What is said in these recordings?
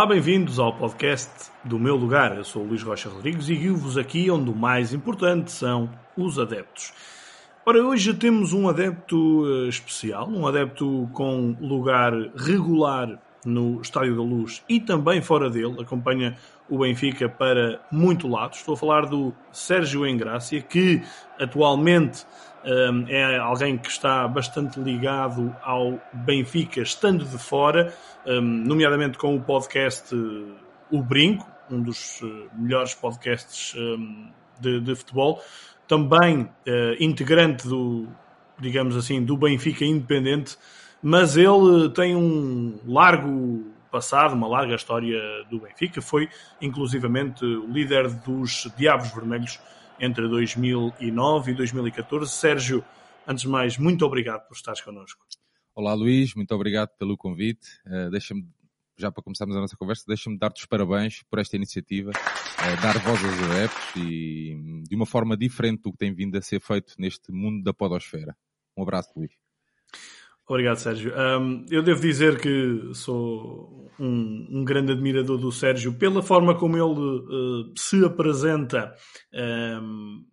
Olá, bem-vindos ao podcast do meu lugar. Eu sou o Luís Rocha Rodrigues e guio-vos aqui onde o mais importante são os adeptos. Ora, hoje temos um adepto eh, especial, um adepto com lugar regular no Estádio da Luz e também fora dele, acompanha o Benfica para muito lado. Estou a falar do Sérgio Engrácia, que atualmente é alguém que está bastante ligado ao Benfica, estando de fora, nomeadamente com o podcast uh, O Brinco, um dos uh, melhores podcasts de, de, futebol, também uh, integrante do, digamos assim, do Benfica Independente, mas ele tem um largo passado, uma larga história do Benfica, foi inclusivamente o líder dos Diabos Vermelhos entre 2009 e 2014. Sérgio, antes de mais, muito obrigado por estares connosco. Olá Luís, muito obrigado pelo convite. Uh, deixa-me, já para começarmos a nossa conversa, deixa-me dar-te os parabéns por esta iniciativa, uh, dar voz aos adeptos e de uma forma diferente do que tem vindo a ser feito neste mundo da podosfera. Um abraço, Luís. Obrigado, Sérgio. Um, eu devo dizer que sou um, um, grande admirador do Sérgio pela forma como ele uh, se apresenta um,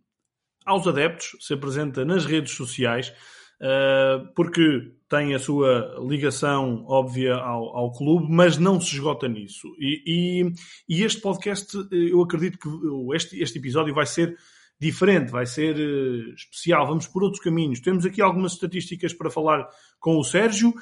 aos adeptos, se apresenta nas redes sociais, uh, porque tem a sua ligação óbvia ao, ao, clube, mas não se esgota nisso. E, e, e este podcast, eu acredito que este, este episódio vai ser diferente, vai ser uh, especial, vamos por outros caminhos. Temos aqui algumas estatísticas para falar com o Sérgio, uh,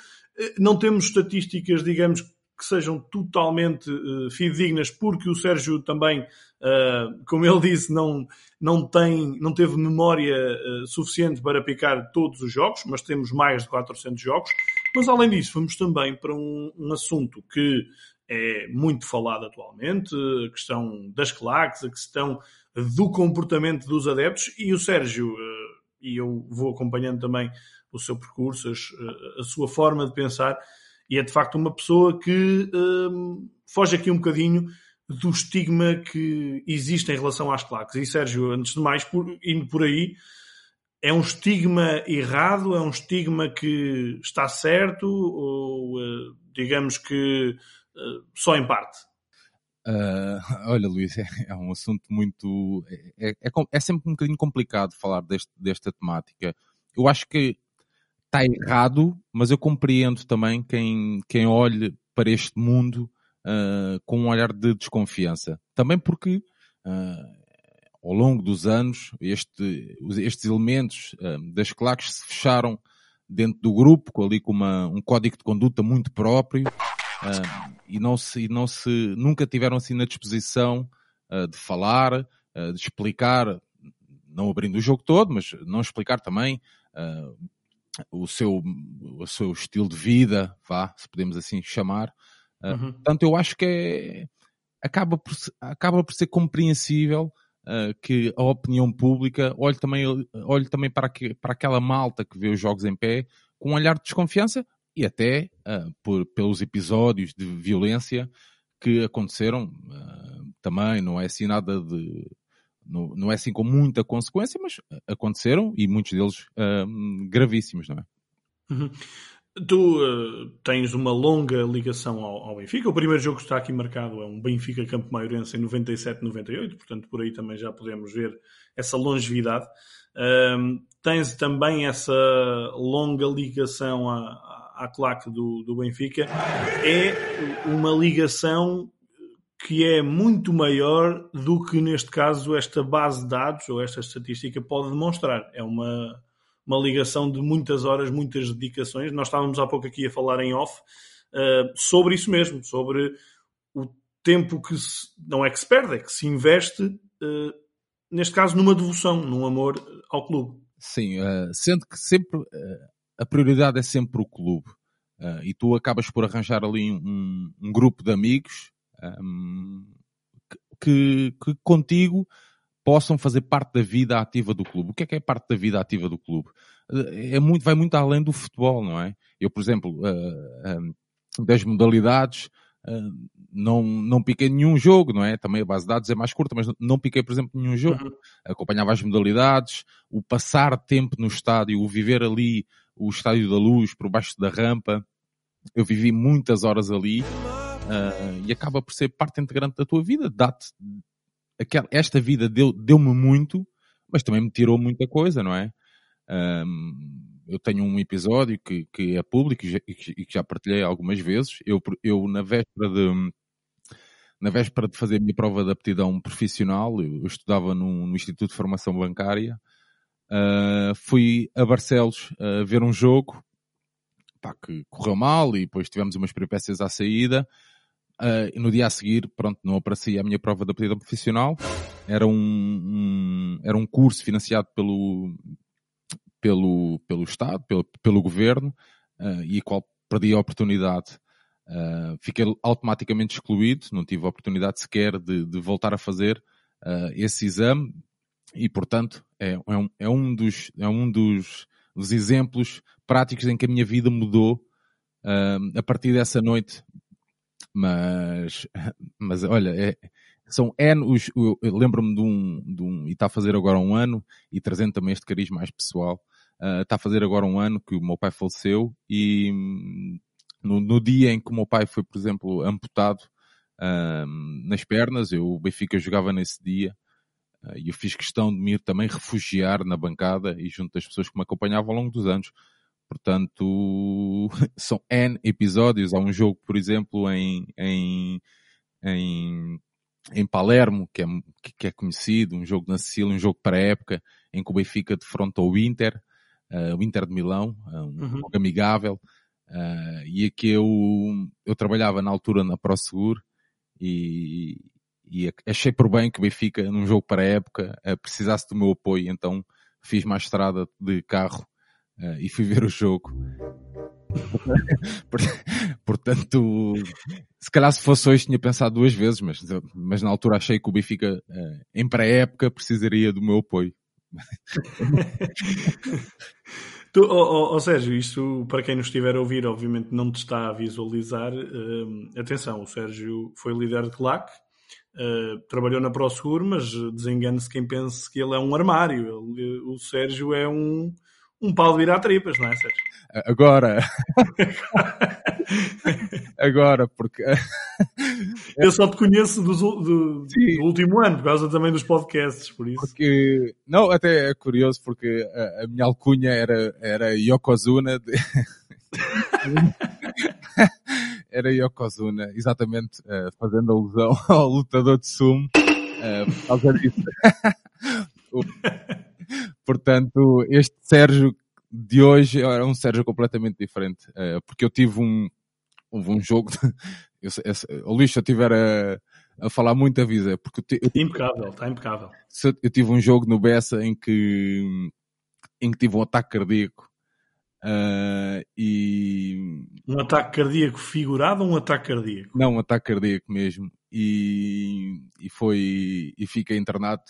não temos estatísticas, digamos, que sejam totalmente uh, fidedignas, porque o Sérgio também, uh, como ele disse, não, não, tem, não teve memória uh, suficiente para picar todos os jogos, mas temos mais de 400 jogos. Mas além disso, vamos também para um, um assunto que é muito falado atualmente, a questão das claques, a questão do comportamento dos adeptos e o Sérgio, eh, e eu vou acompanhando também o seu percurso, eh, a sua forma de pensar, e é de facto uma pessoa que um, foge aqui um bocadinho do estigma que existe em relação às claques. E Sérgio, antes de mais, por, indo por aí, é um estigma errado, é um estigma que está certo, ou uh, digamos que só em parte? Uh, olha, Luís, é, é, um assunto muito. É, é, é, sempre um bocadinho complicado falar deste, desta temática. Eu acho que está errado, mas eu compreendo também quem, quem olhe para este mundo uh, com um olhar de desconfiança. Também porque, uh, ao longo dos anos, este, estes elementos das claques se fecharam dentro do grupo, ali com uma, um código de conduta muito próprio uh, e não se, e não se, nunca tiveram assim na disposição uh, de falar, uh, de explicar, não abrindo o jogo todo, mas não explicar também o seu, o seu estilo de vida, vá, se podemos assim chamar. Uhum. Portanto, eu acho que é, acaba, por, acaba por ser compreensível que a opinião pública olhe também, olhe também para, que, para aquela malta que vê os jogos em pé com um olhar de desconfiança, e até uh, por, pelos episódios de violência que aconteceram uh, também, não é assim nada de. Não, não é assim com muita consequência, mas aconteceram e muitos deles uh, gravíssimos, não é? Uhum. Tu uh, tens uma longa ligação ao, ao, Benfica. O primeiro jogo que está aqui marcado é um Benfica Campo Maiorense em 97-98, portanto por aí também já podemos ver essa longevidade. Uh, tens também essa longa ligação a, à claque do, do Benfica, é uma ligação que é muito maior do que, neste caso, esta base de dados ou esta estatística pode demonstrar. É uma, uma ligação de muitas horas, muitas dedicações. Nós estávamos há pouco aqui a falar em off uh, sobre isso mesmo, sobre o tempo que se, não é que se perde, é que se investe, uh, neste caso, numa devoção, num amor ao clube. Sim, uh, sendo que sempre a prioridade é sempre o clube. e tu acabas por arranjar ali um, um grupo de amigos um, que, que contigo possam fazer parte da vida ativa do clube. O que é que é parte da vida ativa do clube? É muito, vai muito além do futebol, não é? Eu, por exemplo, uh, uh, das modalidades, uh, não, não piquei nenhum jogo, não é? Também a base de dados é mais curta, mas não piquei, por exemplo, nenhum jogo. Uhum. Acompanhava as modalidades, o passar tempo no estádio, o viver ali, o estádio da luz, por baixo da rampa. Eu vivi muitas horas ali. Uh, e acaba por ser parte integrante da tua vida, dá-te esta vida deu-me deu muito, mas também me tirou muita coisa, não é? Um, eu tenho um episódio que, que é público e que, já partilhei algumas vezes. Eu, eu na véspera de na véspera de fazer a minha prova de aptidão profissional, eu, eu estudava no, no, Instituto de Formação Bancária, uh, fui a Barcelos uh, ver um jogo pá, que correu mal e depois tivemos umas peripécias à saída Uh, no dia a seguir, pronto, não aparecia a minha prova de aptidão profissional. Era um, um, era um curso financiado pelo, pelo, pelo Estado, pelo, pelo Governo, uh, e qual perdi a oportunidade. Fiquei automaticamente excluído, não tive a oportunidade sequer de, de voltar a fazer esse exame, e portanto é, é, um, é um, dos, é um dos, dos exemplos práticos em que a minha vida mudou a partir dessa noite mas, mas olha, é, são N os. Lembro-me de um, de um. E está a fazer agora um ano, e trazendo também este cariz mais pessoal, uh, está a fazer agora um ano que o meu pai faleceu, e no, no dia em que o meu pai foi, por exemplo, amputado uh, nas pernas, eu, o Benfica jogava nesse dia, uh, e eu fiz questão de me ir também refugiar na bancada e junto das pessoas que me acompanhavam ao longo dos anos. Portanto, são N episódios. Há um jogo, por exemplo, em, em, em, em Palermo, que é, que é conhecido, um jogo na Sicília, um jogo para a época, em que o Benfica defrontou o Inter, uh, o Inter de Milão, uh, um uhum. jogo amigável. Uh, e aqui eu, eu trabalhava na altura na ProSegur e, e achei por bem que o Benfica, num jogo para a época, precisasse do meu apoio, então fiz mais estrada de carro uh, e fui ver o jogo. Portanto, se calhar se fosse hoje tinha pensado duas vezes, mas, mas na altura achei que o Benfica, uh, em pré-época, precisaria do meu apoio. tu, oh, oh, Sérgio, isto para quem nos estiver a ouvir, obviamente não te está a visualizar. Uh, atenção, o Sérgio foi líder de claque, uh, trabalhou na ProSegur, mas desengane-se quem pense que ele é um armário. Ele, o Sérgio é um um pau de virar tripas, não é, Sérgio? Agora. Agora, porque. Eu só te conheço do, do, do, último ano, por causa também dos podcasts, por isso. Porque. Não, até é curioso, porque a, a minha alcunha era, era Yokozuna. De... era Yokozuna, exatamente, uh, fazendo alusão ao lutador de sumo. Uh, por causa disso. Portanto, este Sérgio de hoje era um Sérgio completamente diferente. Uh, porque eu tive um, um jogo. eu, eu, Luís, se eu estiver a, a falar muito, avisa. Porque eu, eu, impecável, está impecável. Eu tive um jogo no Bessa em que, em que tive um ataque cardíaco. Uh, e... Um ataque cardíaco figurado ou um ataque cardíaco? Não, um ataque cardíaco mesmo. E, e foi e fiquei internado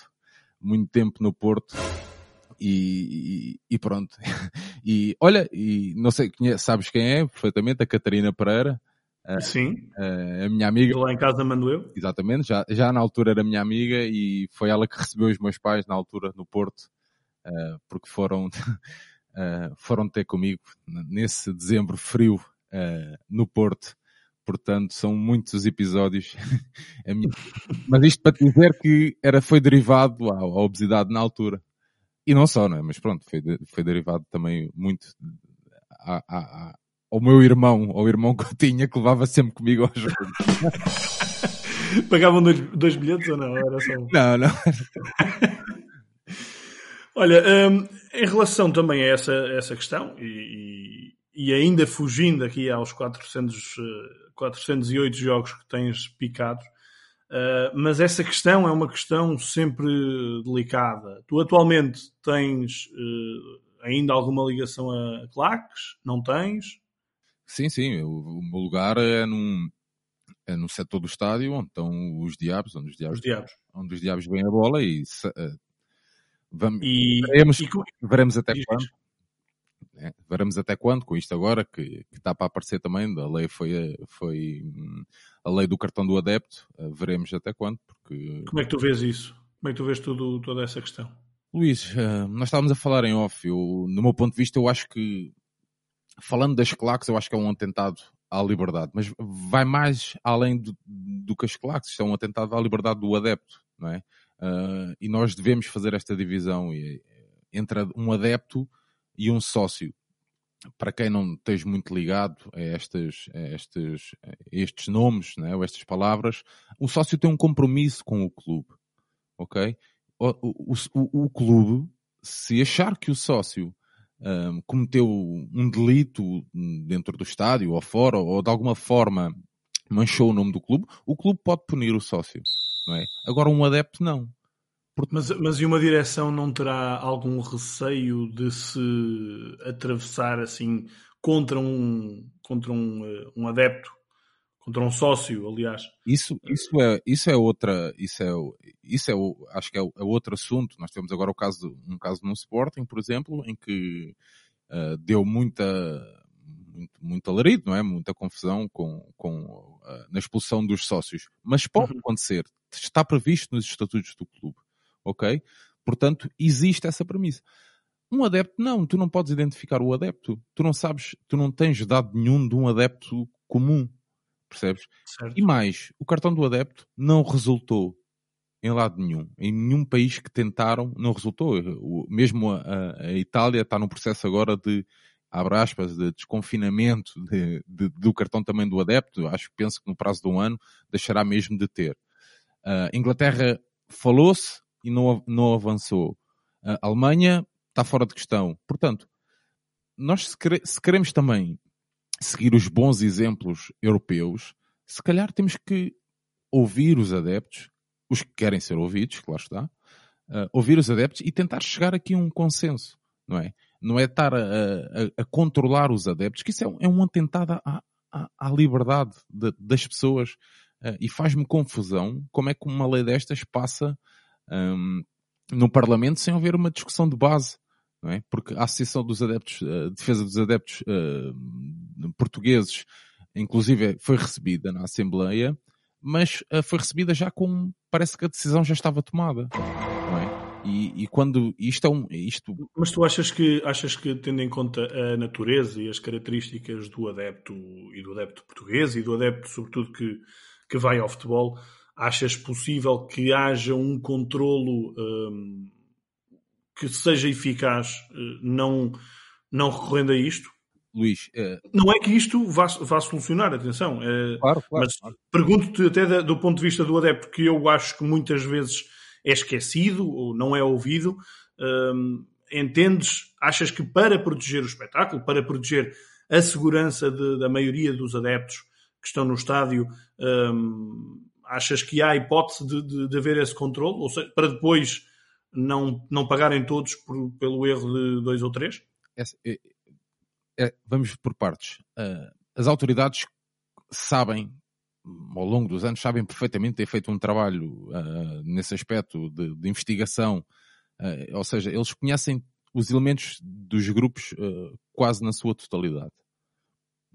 muito tempo no Porto e, e, pronto. E olha, e não sei, sabes quem é perfeitamente, a Catarina Pereira. Sim. A, a minha amiga. Lá em casa mando eu. Exatamente, já, já na altura era minha amiga e foi ela que recebeu os meus pais na altura no Porto, uh, porque foram, uh, foram ter comigo nesse dezembro frio uh, no Porto. Portanto, são muitos episódios. minha... Mas isto para te dizer que era, foi derivado à, à obesidade na altura. E não só, não é? Mas pronto, foi, foi derivado também muito a, a, a, ao meu irmão, ao irmão que eu tinha, que levava sempre comigo aos jogos. Pagavam dois, dois bilhetes ou não? Era só um. Não, não. Olha, um, em relação também a essa, essa questão, e, e, ainda fugindo aqui aos 400, 408 jogos que tens picado, Uh, mas essa questão é uma questão sempre delicada. Tu atualmente tens uh, ainda alguma ligação a claques? Não tens? Sim, sim. O, o meu lugar é num, é no setor do estádio onde estão os diabos, onde os diabos, os diabos. Onde os diabos vêm a bola e vamos, e, veremos, e, veremos até quando. É, veremos até quando, com isto agora, que, que está para aparecer também, a lei foi, foi a lei do cartão do adepto, uh, veremos até quando, porque... Como é que tu vês isso? Como é que tu vês tudo, toda essa questão? Luís, uh, nós estávamos a falar em off, eu, no meu ponto de vista eu acho que, falando das claques, eu acho que é um atentado à liberdade, mas vai mais além do, do que as claques, isto é um atentado à liberdade do adepto, não é? Uh, e nós devemos fazer esta divisão entre um adepto e um sócio. Para quem não esteja muito ligado a, estas, a estes, a estes nomes, né, ou estas palavras, o sócio tem um compromisso com o clube, ok? O, o, o, o clube, se achar que o sócio um, cometeu um delito dentro do estádio ou fora, ou de alguma forma manchou o nome do clube, o clube pode punir o sócio, não é? Agora um adepto não. Mas, mas e uma direção não terá algum receio de se atravessar assim contra um, contra um, eh, um adepto, contra um sócio, aliás? Isso, isso, é, isso é outra, isso é, isso é acho que é, é outro assunto. Nós temos agora o caso, um caso no Sporting, por exemplo, em que uh, deu muita, muito, muito alarido, não é? Muita confusão com, com, uh, na expulsão dos sócios. Mas pode uhum. acontecer, está previsto nos estatutos do clube ok? Portanto, existe essa premissa. Um adepto, não, tu não podes identificar o adepto. Tu não sabes, tu não tens dado nenhum de um adepto comum, percebes? Certo. E mais, o cartão do adepto não resultou em lado nenhum. Em nenhum país que tentaram, não resultou. Mesmo a, a, Itália está num processo agora de, abre aspas, de desconfinamento de, de, do cartão também do adepto. Acho que penso que no prazo de um ano deixará mesmo de ter. Uh, Inglaterra falou-se, e não, não avançou. A Alemanha está fora de questão. Portanto, nós se, quere, se queremos também seguir os bons exemplos europeus, se calhar temos que ouvir os adeptos, os que querem ser ouvidos, claro está, uh, ouvir os adeptos e tentar chegar aqui a um consenso, não é? Não é estar a, a, a controlar os adeptos, que isso é um, é um atentado à, à, à liberdade de, das pessoas uh, e faz-me confusão como é que uma lei destas passa um, no Parlamento sem haver uma discussão de base. Não é? Porque a Associação dos Adeptos, a Defesa dos Adeptos uh, Portugueses, inclusive, foi recebida na Assembleia, mas uh, foi recebida já com. Parece que a decisão já estava tomada. E, e, quando isto é um. Isto... Mas tu achas que, achas que, tendo em conta a natureza e as características do adepto e do adepto português e do adepto, sobretudo, que, que vai ao futebol, Achas possível que haja um controlo um, que seja eficaz, eh, não, não recorrendo a isto? Luís, é... não é que isto vá, vá solucionar, atenção. É, claro, claro, mas claro. pergunto-te até do ponto de vista do adepto, que eu acho que muitas vezes é esquecido ou não é ouvido. Um, entendes, achas que para proteger o espetáculo, para proteger a segurança de, da maioria dos adeptos que estão no estádio, um, achas que há hipótese de, de, de haver esse controle? Ou seja, para depois não, não pagarem todos por, pelo erro de dois ou três? É, é, é, vamos por partes. Uh, as autoridades sabem, ao longo dos anos, sabem perfeitamente ter feito um trabalho uh, nesse aspecto de, de investigação. Uh, ou seja, eles conhecem os elementos dos grupos quase na sua totalidade.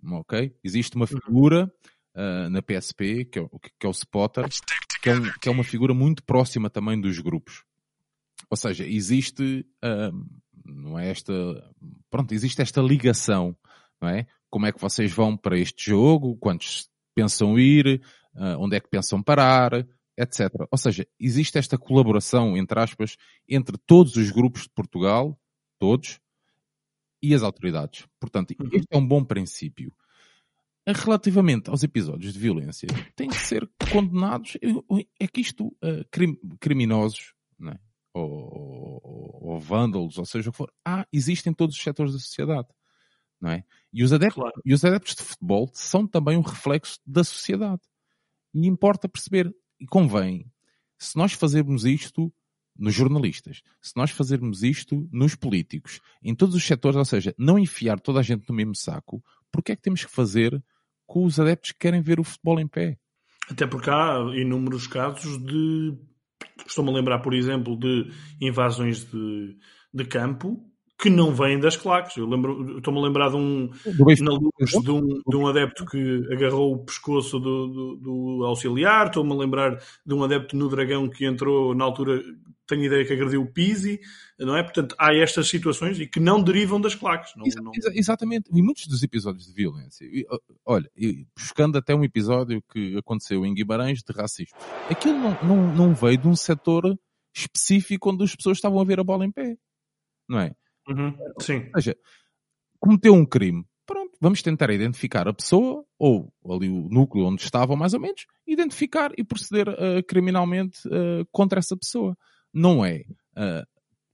Ok? Existe uma uhum. figura uh, na PSP, que é, o, que é o Spotter, que é, um, que é, uma figura muito próxima também dos grupos. Ou seja, existe, uh, não é esta, pronto, existe esta ligação, não é? Como é que vocês vão para este jogo, quantos pensam ir, uh, onde é que pensam parar, etc. Ou seja, existe esta colaboração, entre aspas, entre todos os grupos de Portugal, todos, e as autoridades. Portanto, uhum. este é um bom princípio. Relativamente aos episódios de violência, têm que ser condenados. É que isto, uh, crim, criminosos, né? ou, ou, ou, vândalos, ou seja o que for, ah, existem em todos os setores da sociedade. Não é? e, os adeptos, claro. e os adeptos de futebol são também um reflexo da sociedade. E importa perceber e convém, se nós fazermos isto nos jornalistas, se nós fazermos isto nos políticos, em todos os setores, ou seja, não enfiar toda a gente no mesmo saco, porque é que temos que fazer com os adeptos que querem ver o futebol em pé? Até porque há inúmeros casos de. Estou-me a lembrar, por exemplo, de invasões de, de campo que não vêm das claques. Eu lembro, estou-me a lembrar de um, na luz de um, de um adepto que agarrou o pescoço do, do, do auxiliar, estou-me a lembrar de um adepto no Dragão que entrou na altura, tenho ideia que agrediu o Pisi, não é? Portanto, há estas situações e que não derivam das claques. Não, Exa não... Exatamente, e muitos dos episódios de violência, olha, buscando até um episódio que aconteceu em Guimarães de racismo, aquilo não, não, não veio de um setor específico onde as pessoas estavam a ver a bola em pé, não é? Uhum, sim. Ou seja, cometeu um crime. Pronto, vamos tentar identificar a pessoa, ou ali o núcleo onde estava, mais ou menos, identificar e proceder uh, criminalmente uh, contra essa pessoa. Não é. Uh,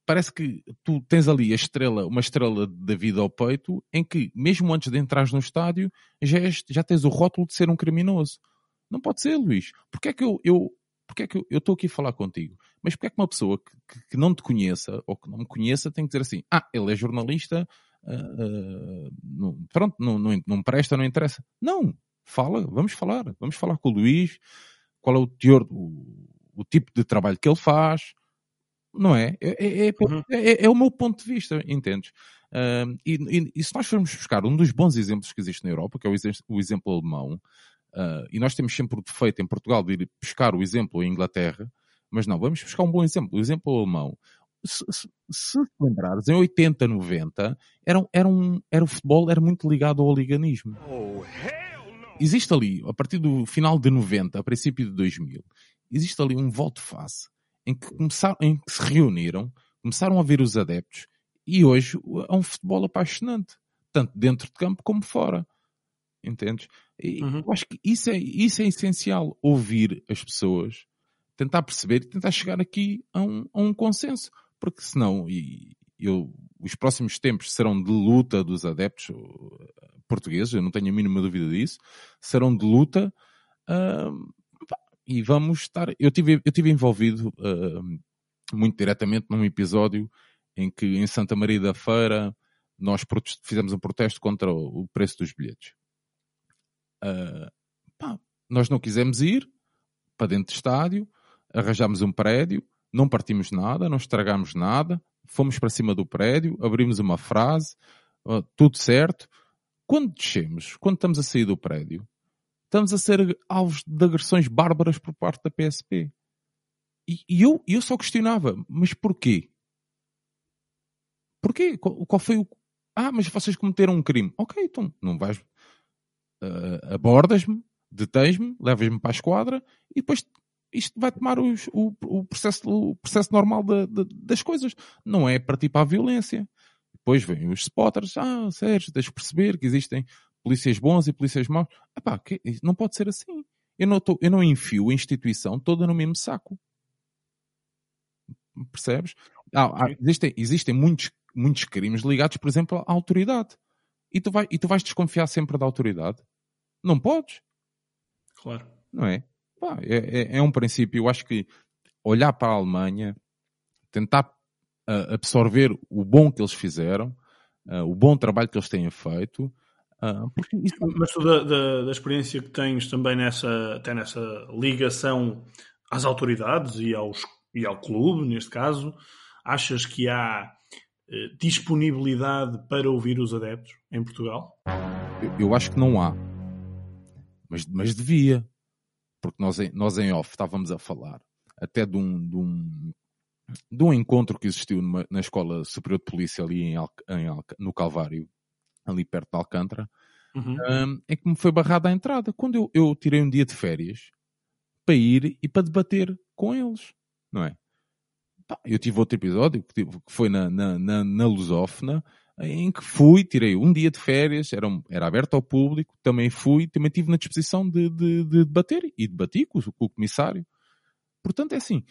parece que tu tens ali a estrela, uma estrela da vida ao peito, em que, mesmo antes de entrar no estádio, já, és, já tens o rótulo de ser um criminoso. Não pode ser, Luís. Porque é que eu, eu porque é que eu estou aqui a falar contigo? Mas porque é que uma pessoa que, que, não te conheça ou que não me conheça tem que dizer assim: ah, ele é jornalista, uh, uh, não, pronto, não, não, não presta, não interessa. Não, fala, vamos falar, vamos falar com o Luís, qual é o teor, o, o tipo de trabalho que ele faz, não é? É, é, é, uhum. é, é o meu ponto de vista, entendes? Uh, e, e, e, se nós formos buscar um dos bons exemplos que existe na Europa, que é o, o exemplo alemão, Uh, e nós temos sempre o defeito em Portugal de ir buscar o exemplo em Inglaterra, mas não, vamos buscar um bom exemplo, o exemplo alemão. Se, se, se lembrares, em 80, 90, era, era, um, era o futebol era muito ligado ao oliganismo. Oh, existe ali, a partir do final de 90, a princípio de 2000, existe ali um volte-face em que, começaram, em que se reuniram, começaram a ver os adeptos e hoje é um futebol apaixonante, tanto dentro de campo como fora. Entendes? E uhum. eu acho que isso é, isso é essencial, ouvir as pessoas, tentar perceber e tentar chegar aqui a um, a um consenso. Porque senão, e eu, os próximos tempos serão de luta dos adeptos portugueses, eu não tenho a mínima dúvida disso, serão de luta uh, e vamos estar. Eu tive, eu tive envolvido uh, muito diretamente num episódio em que em Santa Maria da Feira nós fizemos um protesto contra o preço dos bilhetes. Uh, pá, nós não quisemos ir para dentro do estádio, arranjámos um prédio, não partimos nada, não estragámos nada, fomos para cima do prédio, abrimos uma frase, uh, tudo certo. Quando descemos, quando estamos a sair do prédio, estamos a ser alvos de agressões bárbaras por parte da PSP. E, e eu, eu só questionava, mas porquê? Porquê? Qual, qual foi o. Ah, mas vocês cometeram um crime. Ok, então não vais uh, abordas-me, detens-me, levas-me para a esquadra e depois isto vai tomar os, o, o, processo, o processo normal das coisas. Não é para para a violência. Depois vêm os spotters. Ah, Sérgio, deixa perceber que existem polícias bons e polícias maus. Epá, que, não pode ser assim. Eu não, tô, eu não enfio a instituição toda no mesmo saco. Percebes? Ah, ah, existem, existem muitos, muitos crimes ligados, por exemplo, à autoridade. E tu, vai, e tu vais desconfiar sempre da autoridade? Não podes. Claro. Não é? Pá, é, é, é, um princípio. Eu acho que olhar para a Alemanha, tentar uh, absorver o bom que eles fizeram, uh, o bom trabalho que eles têm feito. Uh, isso... Mas tu, da, da, da, experiência que tens também nessa, até nessa ligação às autoridades e, aos, e ao clube, neste caso, achas que há eh, disponibilidade para ouvir os adeptos em Portugal? Eu, eu acho que não há. Mas, mas devia. Porque nós, nós em off estávamos a falar até de um, de um, de um encontro que existiu numa, na Escola Superior de Polícia ali em, Al, em Al, no Calvário, ali perto de Alcântara, uhum. um, em que me foi barrada a entrada. Quando eu, eu tirei um dia de férias para ir e para debater com eles, não é? eu tive outro episódio que, foi na, na, na, na Lusófona, em que fui, tirei um dia de férias, era, era aberto ao público, também fui, também tive na disposição de, de, de debater e debati com, com o comissário. Portanto, é assim,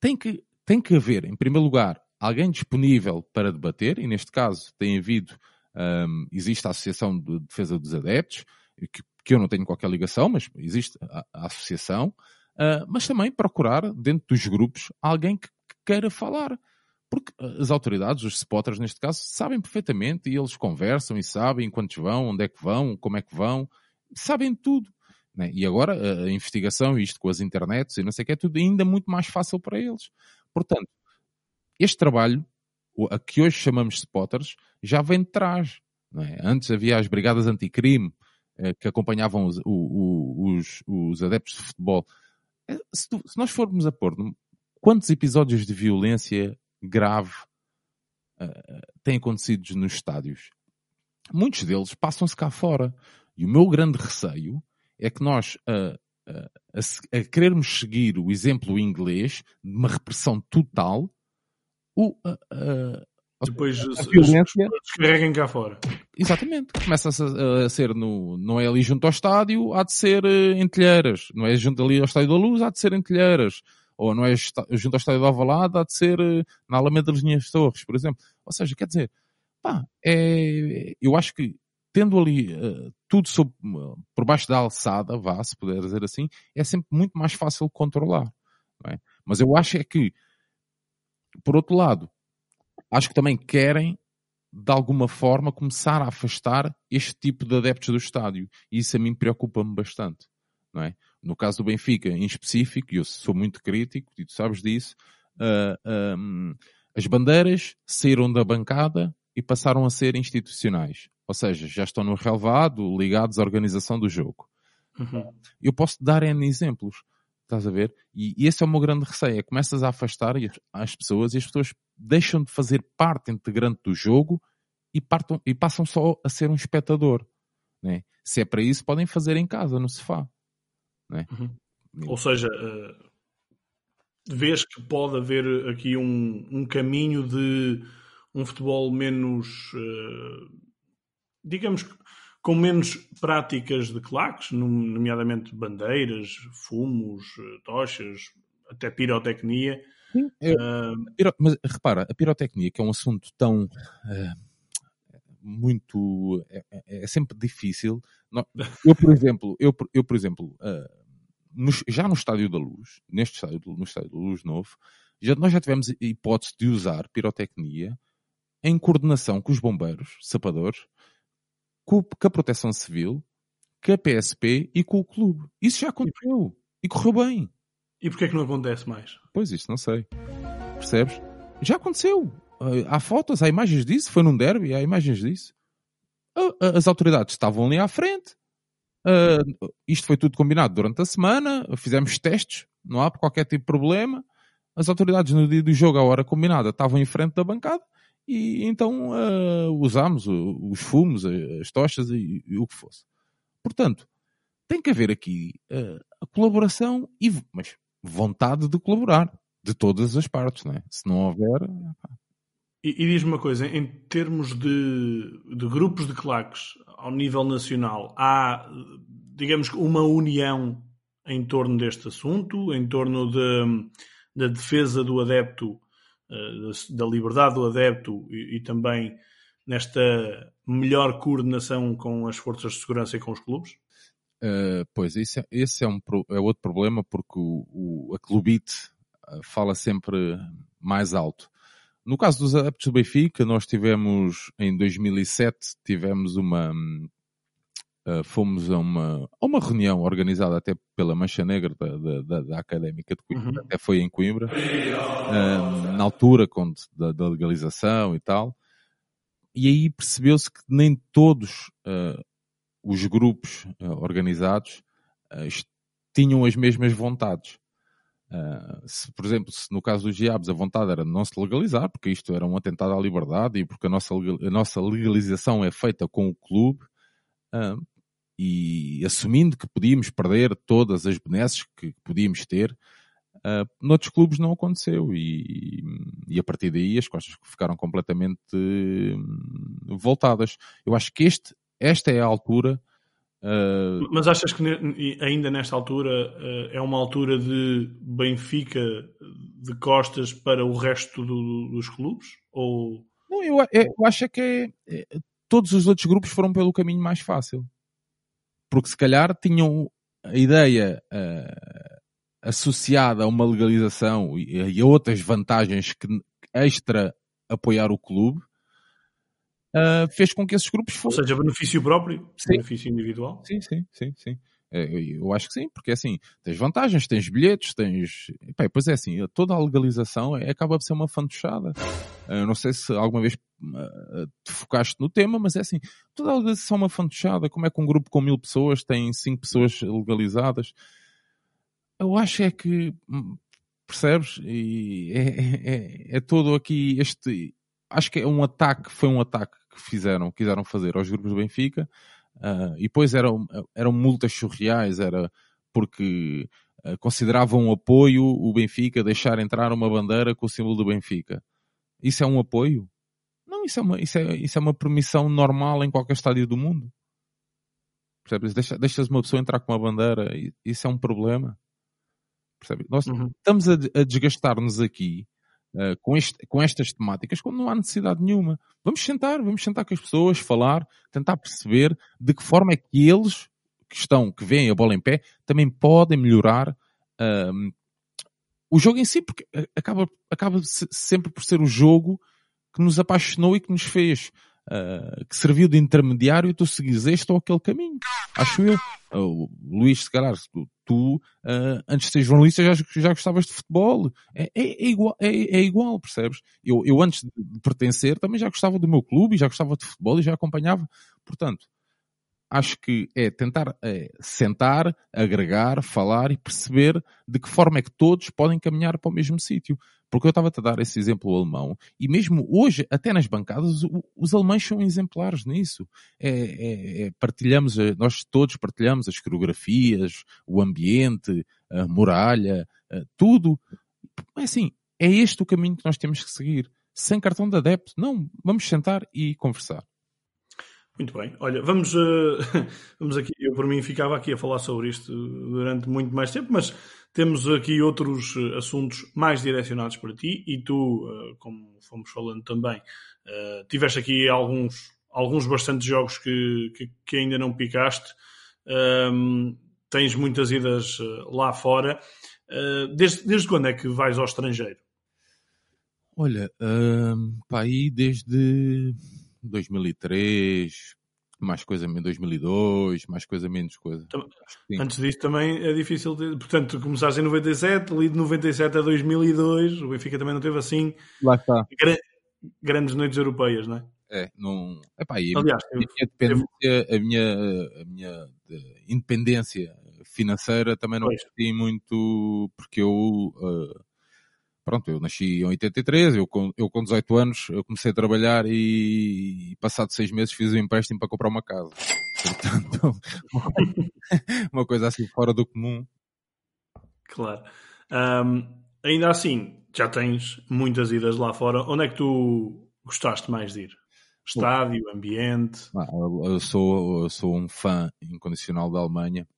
tem que, tem que haver, em primeiro lugar, alguém disponível para debater, e neste caso tem havido, um, existe a Associação de Defesa dos Adeptos, que, que eu não tenho qualquer ligação, mas existe a, a associação, Uh, mas também procurar, dentro dos grupos, alguém que, que queira falar. Porque as autoridades, os spotters neste caso, sabem perfeitamente e eles conversam e sabem quantos vão, onde é que vão, como é que vão, sabem tudo. Né? E agora a investigação, isto com as internets e não sei o que, é tudo ainda muito mais fácil para eles. Portanto, este trabalho, a que hoje chamamos spotters, já vem de trás. É? Antes havia as brigadas anticrime eh, que acompanhavam os, os, os, adeptos de futebol. Eh, se, tu, se, nós formos a pôr quantos episódios de violência grave uh, têm acontecido nos estádios, muitos deles passam-se cá fora. E o meu grande receio é que nós, uh, uh, a, a, querermos seguir o exemplo inglês de uma repressão total, o, uh, depois a violência descarreguem cá fora. Exatamente. Começa a, a, ser no, não é ali junto ao estádio, há de ser em telheiras. Não é junto ali ao estádio da luz, há de ser em telheiras. Ou não é junto ao estádio da Alvalade, há de ser na Alameda das Linhas Torres, por exemplo. Ou seja, quer dizer, pá, é, eu acho que tendo ali uh, tudo sob, uh, por baixo da alçada, vá, se puder dizer assim, é sempre muito mais fácil controlar. É? Mas eu acho é que, por outro lado, acho que também querem, de alguma forma, começar a afastar este tipo de adeptos do estádio. E isso a mim preocupa-me bastante. Não é? No caso do Benfica, em específico, e eu sou muito crítico, e tu sabes disso, uh, um, as bandeiras saíram da bancada e passaram a ser institucionais. Ou seja, já estão no relevado, ligados à organização do jogo. Uhum. Eu posso dar N exemplos. Estás a ver? E, e, esse é o meu grande receio. É começas a afastar as pessoas e as pessoas deixam de fazer parte integrante do jogo e, partam, e passam só a ser um espectador. Né? Se é para isso, podem fazer em casa, no sofá. Né? Uhum. Ou seja, uh, vês que pode haver aqui um, um caminho de um futebol menos uh, digamos, com menos práticas de claques, nomeadamente bandeiras, fumos, eh, tochas, até pirotecnia. Sim, uh... mas repara, a pirotecnia, que é um assunto tão uh, muito é, é, é, sempre difícil. Eu, por exemplo, eu, eu por exemplo, uh, no, já no Estádio da Luz, neste estádio, no Estádio da Luz Novo, já, nós já tivemos hipótese de usar pirotecnia em coordenação com os bombeiros, sapadores, com, a Proteção Civil, com a PSP e com o clube. Isso já aconteceu. E correu bem. E porquê é que não acontece mais? Pois isso, não sei. Percebes? Já aconteceu. Ah, há fotos, há imagens disso. Foi num derby, há imagens disso. As autoridades estavam ali à frente. Uh, isto foi tudo combinado durante a semana. Fizemos testes. Não há qualquer tipo de problema. As autoridades no dia do jogo, à hora combinada, estavam em frente da bancada e então uh, usámos os fumos, as tochas e, e, o que fosse. Portanto, tem que haver aqui a colaboração e mas vontade de colaborar de todas as partes, não é? Se não houver. E, e diz-me uma coisa, em termos de, de grupos de claques ao nível nacional, há, digamos uma união em torno deste assunto, em torno de, da defesa do adepto eh, da liberdade do adepto e, e, também nesta melhor coordenação com as forças de segurança e com os clubes? Uh, pois, esse, é, esse é, um, é outro problema porque o, o, a Clubite eh, fala sempre mais alto. No caso dos adeptos do Benfica, nós tivemos, em 2007, tivemos uma, uh, fomos a uma, a uma reunião organizada até pela Mancha Negra da, da, da Académica de Coimbra, uhum. até foi em Coimbra, uh, na altura quando, da, da, legalização e tal, e aí percebeu-se que nem todos uh, os grupos organizados tinham as mesmas vontades. Uh, se, por exemplo, se no caso dos diabos a vontade era de não se legalizar, porque isto era um atentado à liberdade e porque a nossa, a nossa legalização é feita com o clube, uh, e assumindo que podíamos perder todas as benesses que podíamos ter, uh, noutros clubes não aconteceu e, e, a partir daí as costas ficaram completamente uh, voltadas. Eu acho que este, esta é a altura. Uh... Mas achas que ainda nesta altura uh, é uma altura de Benfica de costas para o resto do, dos clubes? Ou... Não, eu, eu acho é que é, é, todos os outros grupos foram pelo caminho mais fácil porque se calhar tinham a ideia uh, associada a uma legalização e, a outras vantagens que extra apoiar o clube, uh, fez com que esses grupos fossem. Ou seja, benefício próprio, sim. benefício individual. Sim, sim, sim, sim. É, eu acho que sim, porque é assim, tens vantagens, tens bilhetes, tens. Epá, pois é assim, toda a legalização é, acaba de ser uma fantochada. Eu não sei se alguma vez uh, te focaste no tema, mas é assim, toda a legalização é uma fantochada. Como é que um grupo com mil pessoas tem cinco pessoas legalizadas? Eu acho é que, hum, percebes? E é, é, é, é todo aqui este. Acho que é um ataque, foi um ataque que fizeram, quiseram fazer aos grupos do Benfica Uh, e depois eram, eram multas surreais, era porque uh, consideravam um apoio o Benfica deixar entrar uma bandeira com o símbolo do Benfica. Isso é um apoio? Não, isso é uma, isso é, isso é uma permissão normal em qualquer estádio do mundo. Percebes? Deixa, deixas uma pessoa entrar com uma bandeira, isso é um problema. Percebes? Nós uhum. estamos a, a desgastar-nos aqui uh, com, este, com estas temáticas quando não há necessidade nenhuma. Vamos sentar, vamos sentar com as pessoas, falar, tentar perceber de que forma é que eles que estão, que veem a bola em pé, também podem melhorar uh, o jogo em si, porque acaba, acaba sempre por ser o jogo que nos apaixonou e que nos fez uh, que serviu de intermediário e tu seguis este ou aquele caminho. Acho eu. Uh, Luís, se calhar, tu, tu uh, antes de ser jornalista já, já gostavas de futebol. É, é, é igual, é, é, igual, percebes? Eu, eu antes de pertencer também já gostava do meu clube já gostava de futebol e já acompanhava. Portanto, acho que é tentar é, sentar, agregar, falar e perceber de que forma é que todos podem caminhar para o mesmo sítio. Porque eu estava a dar esse exemplo alemão, e mesmo hoje, até nas bancadas, os alemães são exemplares nisso. É, é, é, partilhamos, nós todos partilhamos as coreografias, o ambiente, a muralha, tudo. É assim, é este o caminho que nós temos que seguir. Sem cartão de adepto, não, vamos sentar e conversar. Muito bem. Olha, vamos, uh, vamos aqui. Eu, por mim, ficava aqui a falar sobre isto durante muito mais tempo, mas temos aqui outros eh, assuntos mais direcionados para ti e tu, uh, como fomos falando também, uh, tiveste aqui alguns, alguns bastantes jogos que, que, que ainda não picaste. Um, tens muitas idas lá fora. desde, desde quando é que vais ao estrangeiro? Olha, um, para aí desde 2003, mais coisa menos 2002, mais coisa menos coisa. Então, antes disso também é difícil, de, portanto, começaste em 97, ali de 97 a 2002, o Benfica também não teve assim Lá está. grandes noites europeias, não é? É, não. Epá, e Aliás, a, minha dependência, a minha, a minha independência financeira também não gostei muito porque eu uh, pronto, eu nasci em 83, eu com, eu com 18 anos eu comecei a trabalhar e, e passado seis meses fiz um empréstimo para comprar uma casa. Portanto, uma coisa assim fora do comum. Claro. Um, ainda assim, já tens muitas idas lá fora. Onde é que tu gostaste mais de ir? Estádio, ambiente? Eu sou, eu sou um fã incondicional da Alemanha.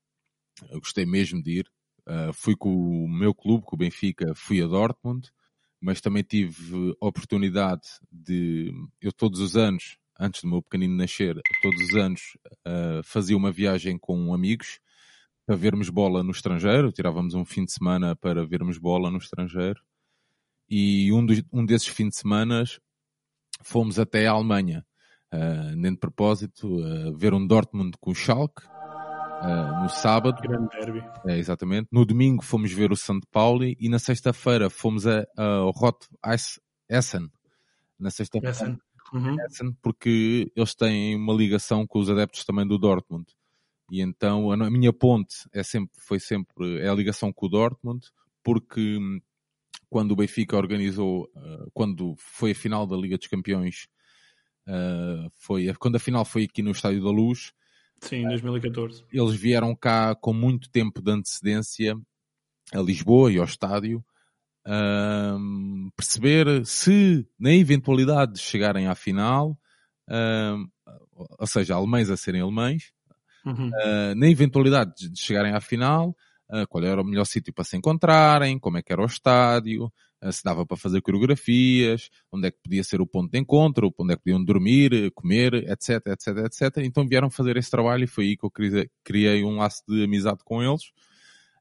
Eu gostei mesmo de ir. Uh, fui com o meu clube, com o Benfica, fui a Dortmund, mas também tive oportunidade de, eu todos os anos, antes do meu pequenino nascer, todos os anos uh, fazia uma viagem com amigos para vermos bola no estrangeiro, tirávamos um fim de semana para vermos bola no estrangeiro, e um, dos, um desses fins de semana fomos até a Alemanha, uh, nem de propósito, uh, ver um Dortmund com o Schalke, Uh, no sábado. Grande derby. É, exatamente. No domingo fomos ver o São Paulo e na sexta-feira fomos ao Rot Essen. Na sexta-feira. Essen. Uhum. Essen, porque eles têm uma ligação com os adeptos também do Dortmund. E então a minha ponte é sempre, foi sempre é a ligação com o Dortmund, porque hum, quando o Benfica organizou, uh, quando foi a final da Liga dos Campeões, uh, foi, quando a final foi aqui no Estádio da Luz, Sim, em 2014. Eles vieram cá com muito tempo de antecedência a Lisboa e ao estádio um, perceber se, na eventualidade de chegarem à final, um, ou seja, alemães a serem alemães, uhum. uh, na eventualidade de chegarem à final, uh, qual era o melhor sítio para se encontrarem, como é que era o estádio, se dava para fazer coreografias, onde é que podia ser o ponto de encontro, onde é que podiam dormir, comer, etc, etc, etc. Então vieram fazer esse trabalho e foi aí que eu criei um laço de amizade com eles.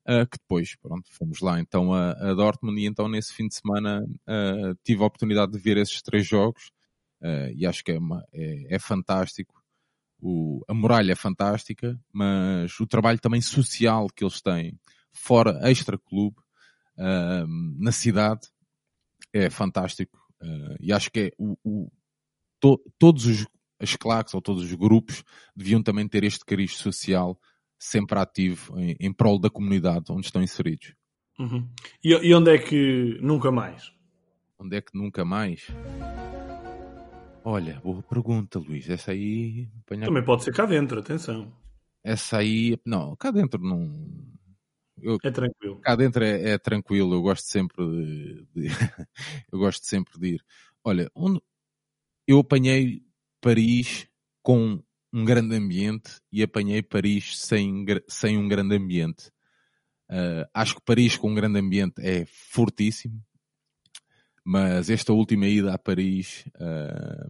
Uh, que depois, pronto, fomos lá então a, Dortmund e então nesse fim de semana uh, tive a oportunidade de ver esses três jogos e acho que é, uma, é, é fantástico. O, a muralha é fantástica, mas o trabalho também social que eles têm fora extra-clube, na cidade, é fantástico. e acho que é o, o to, todos os, as claques ou todos os grupos deviam também ter este cariz social sempre ativo em, em prol da comunidade onde estão inseridos. Uhum. E, e, onde é que nunca mais? Onde é que nunca mais? Olha, boa pergunta, Luís. Essa aí. Também pode ser cá dentro, atenção. Essa aí. Não, cá dentro não. Eu, é tranquilo. Cá dentro é, é tranquilo, eu gosto sempre de, de eu gosto sempre de ir. Olha, onde eu apanhei Paris com um grande ambiente e apanhei Paris sem, sem um grande ambiente. Uh, acho que Paris com um grande ambiente é fortíssimo, mas esta última ida a Paris, uh,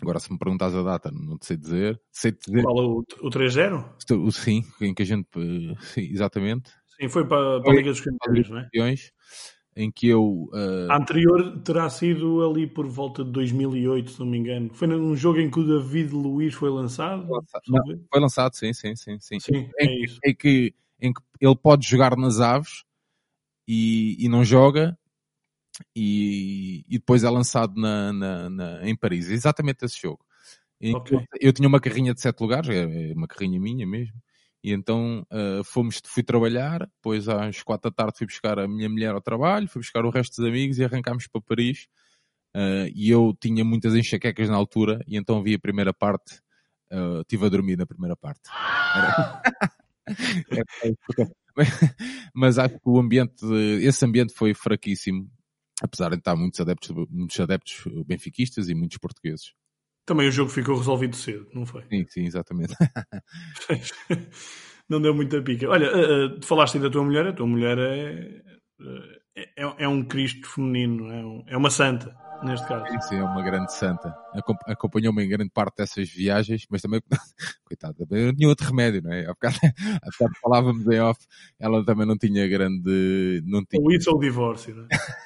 agora se me perguntas a data, não te sei dizer. Sei dizer Qual o, o 3-0? Sim, em que a gente. Sim, exatamente. Sim, foi para, para a Liga dos Campeões, não é? em que eu. Uh... A anterior terá sido ali por volta de 2008, se não me engano. Foi num jogo em que o David Luiz foi lançado? Não, foi lançado, sim, sim, sim. sim. sim em, é isso. Em que, em que ele pode jogar nas aves e, e não joga. E, e depois é lançado na, na, na, em Paris. Exatamente esse jogo. Okay. Eu tinha uma carrinha de sete lugares, é, é uma carrinha minha mesmo. E então uh, fomos, fui trabalhar, depois às quatro da tarde fui buscar a minha mulher ao trabalho, fui buscar o resto dos amigos e arrancámos para Paris. Uh, e eu tinha muitas enxaquecas na altura, e então vi a primeira parte, uh, estive a dormir na primeira parte. Mas acho que o ambiente, esse ambiente foi fraquíssimo, apesar de estar muitos adeptos, muitos adeptos benfiquistas e muitos portugueses. Também o jogo ficou resolvido cedo, não foi? Sim, sim, exatamente. não deu muita pica. Olha, uh, uh, falaste aí da tua mulher, a tua mulher é, é, é, é um Cristo feminino, é, um, é, uma santa, neste caso. Sim, sim, é uma grande santa. Acompanhou-me em grande parte dessas viagens, mas também, coitada, eu não tinha outro remédio, não é? Há bocado, há bocado falávamos em off, ela também não tinha grande. Não tinha... Ou isso ou o divórcio, não é?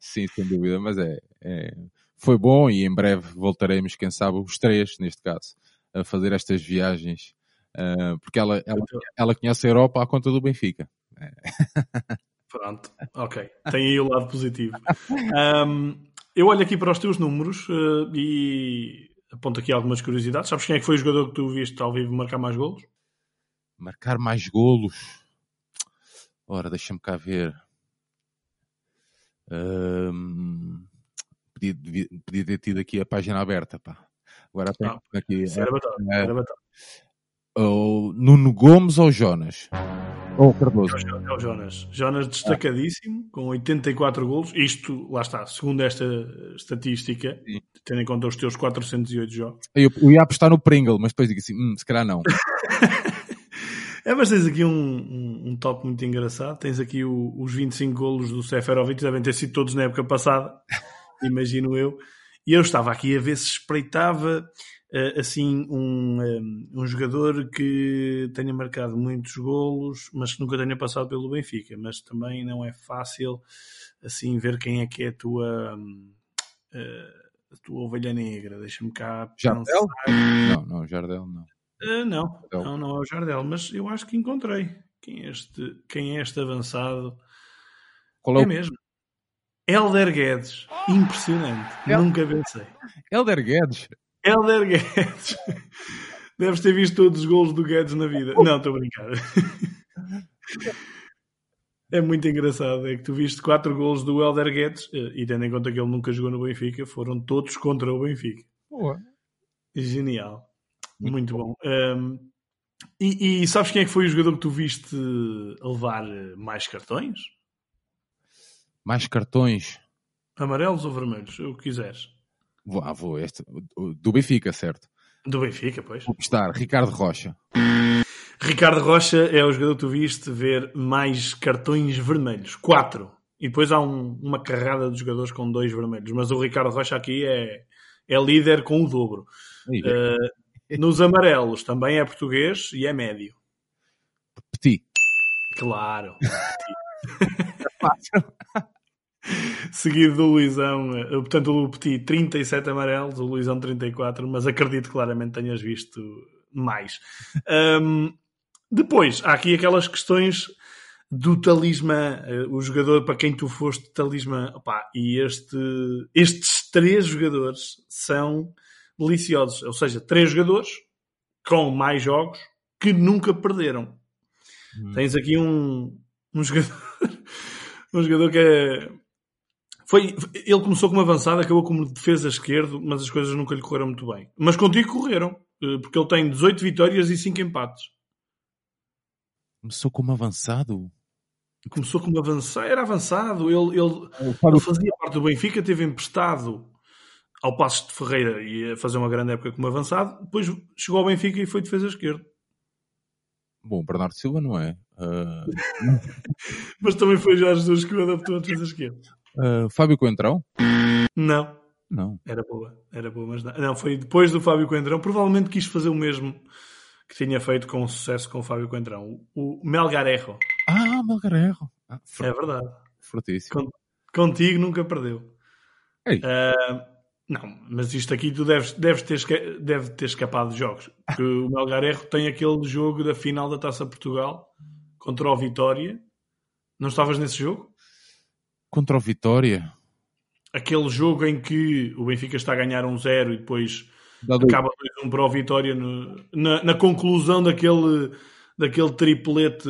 Sim, sem dúvida, mas é, é foi bom e em breve voltaremos, quem sabe, os três, neste caso, a fazer estas viagens, uh, porque ela, ela, ela conhece a Europa à conta do Benfica. Pronto, ok. Tem aí o lado positivo. Um, eu olho aqui para os teus números uh, e aponto aqui algumas curiosidades. Sabes quem é que foi o jogador que tu viste ao vivo marcar mais golos? Marcar mais golos? Ora, deixa-me cá ver. Um podia, podia ter tido aqui a página aberta, pá. Agora tem ah, aqui. Era é, era. Ou Nuno Gomes ou Jonas? Ou Cardoso? É o Jonas. Jonas destacadíssimo, ah. com 84 golos. Isto, lá está, segundo esta estatística, Sim. tendo em conta os teus 408 jogos. Eu, eu ia apostar no Pringle, mas depois digo assim, hum, se calhar não. É, mas tens aqui um, um, um, top muito engraçado. Tens aqui o, os 25 golos do Seferovic, devem ter sido todos na época passada imagino eu. E eu estava aqui a ver se espreitava uh, assim um, um, um, jogador que tenha marcado muitos golos, mas que nunca tenha passado pelo Benfica. Mas também não é fácil assim ver quem é que é a tua, uh, a tua ovelha negra. Deixa-me cá. Jardel? Não, não, Jardel não. Uh, não, não, não é o Jardel, mas eu acho que encontrei. Quem é este, quem é este avançado? Qual é, é o... mesmo. Helder Guedes. Impressionante. El... Nunca pensei. Helder Guedes? Helder Guedes. Deves ter visto todos os golos do Guedes na vida. Não, estou a brincar. É muito engraçado. É que tu viste quatro golos do Helder Guedes eh, e tendo em conta que ele nunca jogou no Benfica, foram todos contra o Benfica. Boa. Genial. Muito, muito bom. bom. Um, e, e, sabes quem é que foi o jogador que tu viste levar mais cartões? Mais cartões. Amarelos ou vermelhos, o que quiseres. Vou, ah, vou. Este, do Benfica, certo? Do Benfica, pois. Vou estar Ricardo Rocha. Ricardo Rocha é o jogador que tu viste ver mais cartões vermelhos. Quatro. E depois há um, uma carrada de jogadores com dois vermelhos. Mas o Ricardo Rocha aqui é, é líder com o dobro. Uh, nos amarelos também é português e é médio. Petit. Claro. Seguido do Luizão, eh, portanto, o Petit 37 amarelos, o Luizão 34, mas acredito claramente tenhas visto mais. Um, depois, há aqui aquelas questões do talismã, eh, o jogador para quem tu foste talismã, Opa, e este, estes três jogadores são deliciosos, ou seja, três jogadores com mais jogos que nunca perderam. Hum. Tens aqui um, um jogador, um jogador que é, foi, ele começou como avançado, acabou como defesa esquerdo, mas as coisas nunca lhe correram muito bem. Mas contigo correram, eh, porque ele tem 18 vitórias e 5 empates. Começou como avançado? Começou como avançado, era avançado. Ele, ele, ele fazia parte do Benfica, teve emprestado ao Passos de Ferreira e ia fazer uma grande época como avançado. Depois chegou ao Benfica e foi defesa esquerda. Bom, Bernardo Silva não é. Uh... Mas também foi Jorge Jesus que o adaptou a defesa esquerda. Uh, Fábio Coentrão? Não. Não. Era boa, era boa, mas não. não. foi depois do Fábio Coentrão. Provavelmente quis fazer o mesmo que tinha feito com sucesso com o Fábio Coentrão. O Melgarejo. Ah, Melgarejo. Ah, é verdade. Fortíssimo. contigo nunca perdeu. Uh, não, mas isto aqui tu deves, deves ter, deve ter escapado de jogos. Porque o Melgarejo tem aquele jogo da final da Taça Portugal contra o Vitória. Não estavas nesse jogo? Contra o Vitória? Aquele jogo em que o Benfica está a ganhar um zero e depois acaba 2-1 para o Vitória no, na, na, conclusão daquele, daquele triplete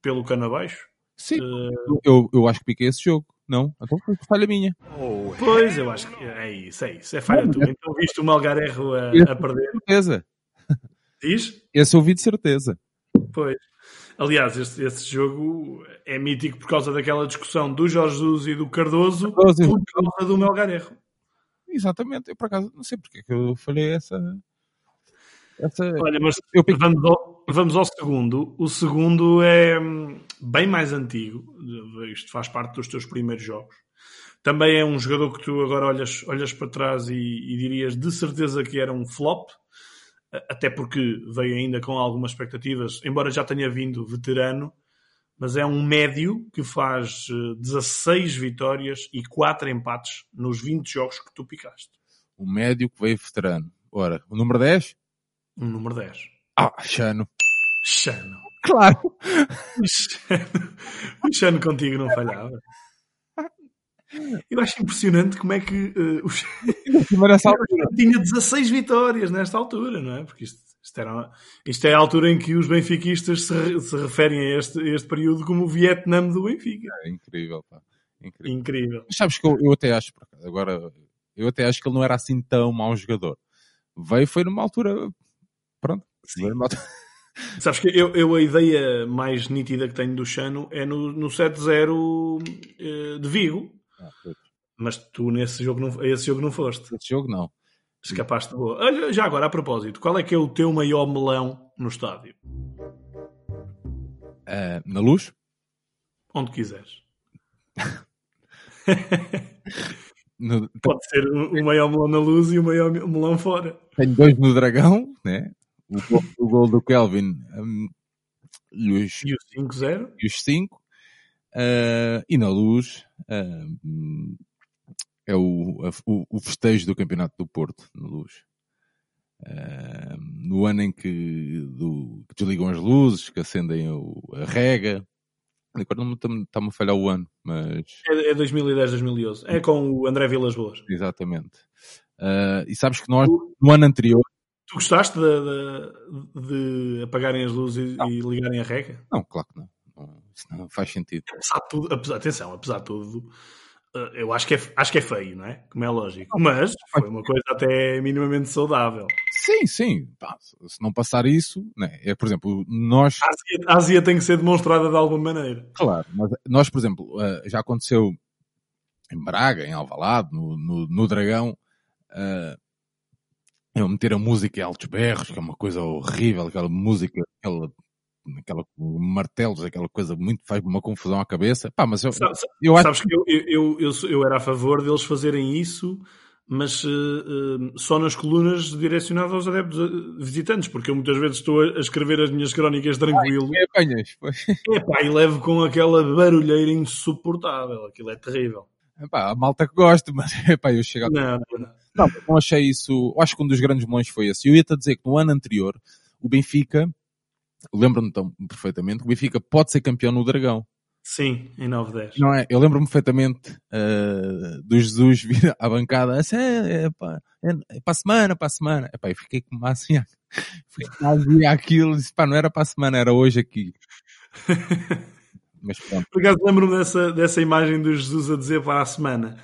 pelo cano abaixo. Sim, uh... eu, eu acho que piquei esse jogo. Não, então foi falha minha. Oh, pois, eu acho que é isso, é isso. É falha tua. Então viste o Malgarerro a, a perder. certeza. Diz? Esse eu vi de certeza. Pois. Aliás, este, esse jogo é mítico por causa daquela discussão do Jorge Jesus e do Cardoso, Cardoso por causa do Melgarejo. Exatamente. Eu, por acaso, não sei porque é que eu falei essa... essa... Olha, mas eu... vamos, ao, vamos ao segundo. O segundo é hum, bem mais antigo. Isto faz parte dos teus primeiros jogos. Também é um jogador que tu agora olhas, olhas para trás e, e dirias de certeza que era um flop até porque veio ainda com algumas expectativas, embora já tenha vindo veterano, mas é um médio que faz 16 eh, vitórias e 4 empates nos 20 jogos que tu picaste. O médio que veio veterano. Ora, o número 10? O número 10. Ah, Chano. Chano. Claro. O o Chano contigo não falhava. Eu acho impressionante como é que uh, os... tinha 16 vitórias nesta altura, não é? Porque isto, isto, era, isto é a altura em que os benfiquistas se, se referem a este, a este período como o Vietnã do Benfica. É incrível, pá. Incrível. incrível. Mas sabes que eu, eu, até acho, agora, eu até acho que ele não era assim tão mau jogador. Veio, foi numa altura, pronto. Numa altura... Sabes que eu, eu, a ideia mais nítida que tenho do Chano é no, no 7-0 eh, de Vigo, ah, Mas tu nesse jogo não, esse jogo não foste. Esse jogo não. Escapaste de boa. Olha, já agora, a propósito, qual é que é o teu maior melão no estádio? Uh, na luz? Onde quiseres. no... Pode ser o maior melão na luz e o maior melão fora. Tenho dois no Dragão, né? O, gol, o gol do Kelvin um, e os 5-0 e os 5 Uh, e na luz uh, é o, o, o, festejo do Campeonato do Porto, na luz. Uh, no ano em que, do, que, desligam as luzes, que acendem o, a rega. Agora não está-me a falhar o ano, mas. É, é 2010, 2011. É com o André Vilas Boas. Exatamente. e sabes que nós, no ano anterior. Tu gostaste de, de, de apagarem as luzes e, e ligarem a rega? Não, claro que não. Isso não faz sentido. Apesar de tudo, apesar, atenção, apesar de tudo, eh, eu acho que, é, acho que é feio, não é? Como é lógico. Mas foi uma coisa até minimamente saudável. Sim, sim. se não passar isso, né? é, por exemplo, nós. A Ásia, a Ásia tem que ser demonstrada de alguma maneira. Claro, mas nós, por exemplo, eh, já aconteceu em Braga, em Alvalade, no, no, no Dragão, uh, eu meter a música em altos berros, que é uma coisa horrível, aquela música, aquela aquela martelos, aquela coisa muito faz uma confusão à cabeça. Pá, mas eu, Sabe, eu acho sabes que eu, eu, eu, eu, era a favor deles fazerem isso, mas uh, uh, só nas colunas direcionadas aos adeptos uh, visitantes, porque eu muitas vezes estou a, escrever as minhas crónicas tranquilo. Ai, apanhas, pois. Epá, e levo com aquela barulheira insuportável. Aquilo é terrível. Epá, a malta que gosta, mas epá, eu chego a... Não, não. Não, não achei isso. Acho que um dos grandes melões foi esse. Eu ia-te dizer que no ano anterior, o Benfica, lembro-me tão perfeitamente, o Benfica pode ser campeão no Dragão. Sim, em 9-10. Não é? Eu lembro-me perfeitamente uh, do Jesus vir à bancada, assim, é, é, pá, é, é para a semana, para a semana. Epá, eu fiquei com assim, fiquei aquilo, disse, pá, não era para a semana, era hoje aqui. Mas pronto. Por acaso lembro-me dessa, dessa imagem do Jesus a dizer para a semana.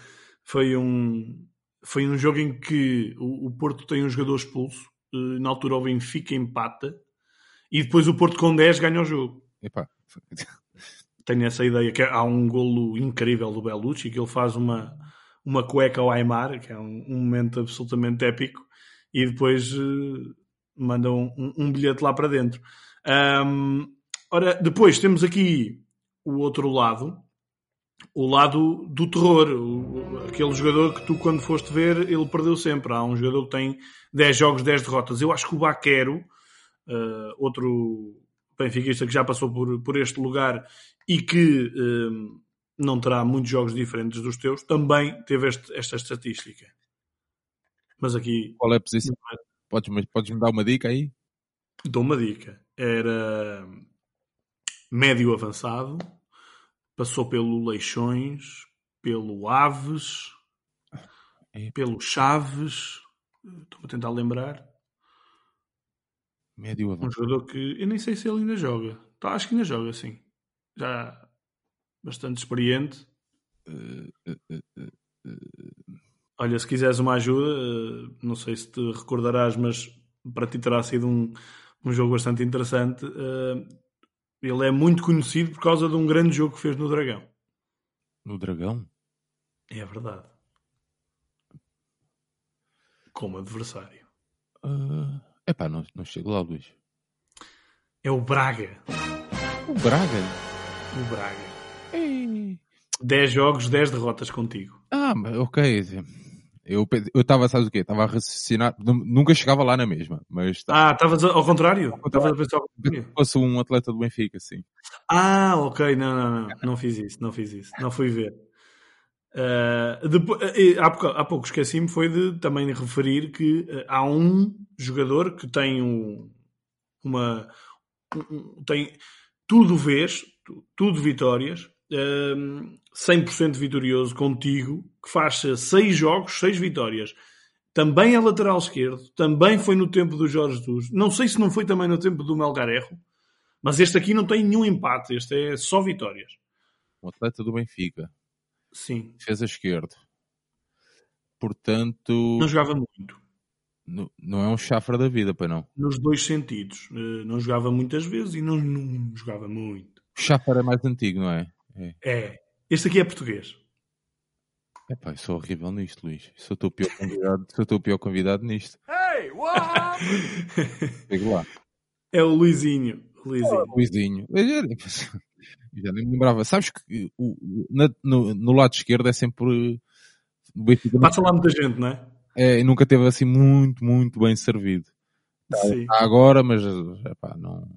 Foi um, foi um jogo em que o, o Porto tem um jogador expulso, uh, na altura o Benfica empata, e depois o Porto com 10 ganha o jogo. Epá tenho essa ideia que há um golo incrível do Belucci que ele faz uma, uma cueca ao Aymar, que é um, um momento absolutamente épico, e depois uh, manda um, um, bilhete lá para dentro. Um, ora, depois temos aqui o outro lado, o lado do terror, o, aquele jogador que tu quando foste ver, ele perdeu sempre. Há um jogador que tem 10 jogos, 10 derrotas. Eu acho que o Baquero, uh, outro benfiquista que já passou por, por este lugar e que um, não terá muitos jogos diferentes dos teus, também teve este, esta estatística. Mas aqui. Qual é a posição? É. Podes, dar uma dica aí? Dou uma dica. Era médio avançado, passou pelo Leixões, pelo Aves, é. pelo Chaves. Estou a tentar lembrar. Médio avançado. Um jogador que eu nem sei se ele ainda joga. Tá, acho que ainda joga, sim já bastante experiente. Olha, se quiseres uma ajuda, não sei se te recordarás, mas para ti terá sido um, um jogo bastante interessante. Ele é muito conhecido por causa de um grande jogo que fez no Dragão. No Dragão? É verdade. Como adversário. Uh, epá, não, não chego lá, Luís. É o Braga. O Braga? o Braga. Ei. 10 jogos, 10 derrotas contigo. Ah, ok. Eu estava, sabes o quê? Estava a raciocinar. Nunca chegava lá na mesma. Mas ah, estavas ao contrário? Estavas a pensar ao contrário? Fosse um atleta do Benfica, sim. Ah, ok. Não, não, não. Não fiz isso. Não fiz isso. Não fui ver. Uh, depois, uh, há, pouco, há pouco esqueci-me foi de também referir que uh, há um jogador que tem um, uma um, tem tudo vês tudo vitórias, um, 100% vitorioso contigo, que faz seis jogos, seis vitórias. Também é lateral esquerdo, também foi no tempo do Jorge Jesus. Não sei se não foi também no tempo do Melgarejo, mas este aqui não tem nenhum empate, este é só vitórias. O atleta do Benfica. Sim. Fez a esquerda. Portanto. Não jogava muito. Não, não é um chafra da vida, para não? Nos dois sentidos. Eh, não jogava muitas vezes e não, não jogava muito. O Chafar é mais antigo, não é? É. é. Este aqui é português. Epá, eu sou horrível nisto, Luís. Sou o teu pior convidado, sou o teu pior convidado nisto. Hey, what? lá. É o Luizinho. Luizinho. Oh, Luizinho. Já nem me lembrava. Sabes que o, na, no, no, lado esquerdo é sempre. Passa lá muita gente, não é? É, nunca teve assim muito, muito bem servido. Sim. Está agora, mas epá, não